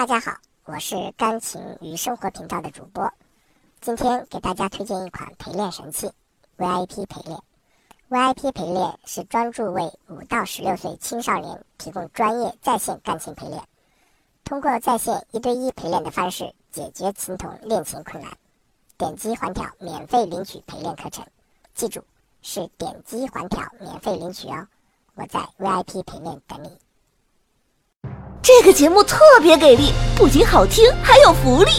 大家好，我是钢琴与生活频道的主播，今天给大家推荐一款陪练神器 ——VIP 陪练。VIP 陪练是专注为五到十六岁青少年提供专业在线钢琴陪练，通过在线一对一陪练的方式解决琴童练琴困难。点击环条免费领取陪练课程，记住是点击环条免费领取哦。我在 VIP 陪练等你。这个节目特别给力，不仅好听，还有福利！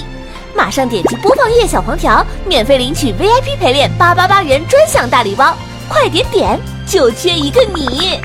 马上点击播放页小黄条，免费领取 VIP 陪练八八八元专享大礼包，快点点，就缺一个你！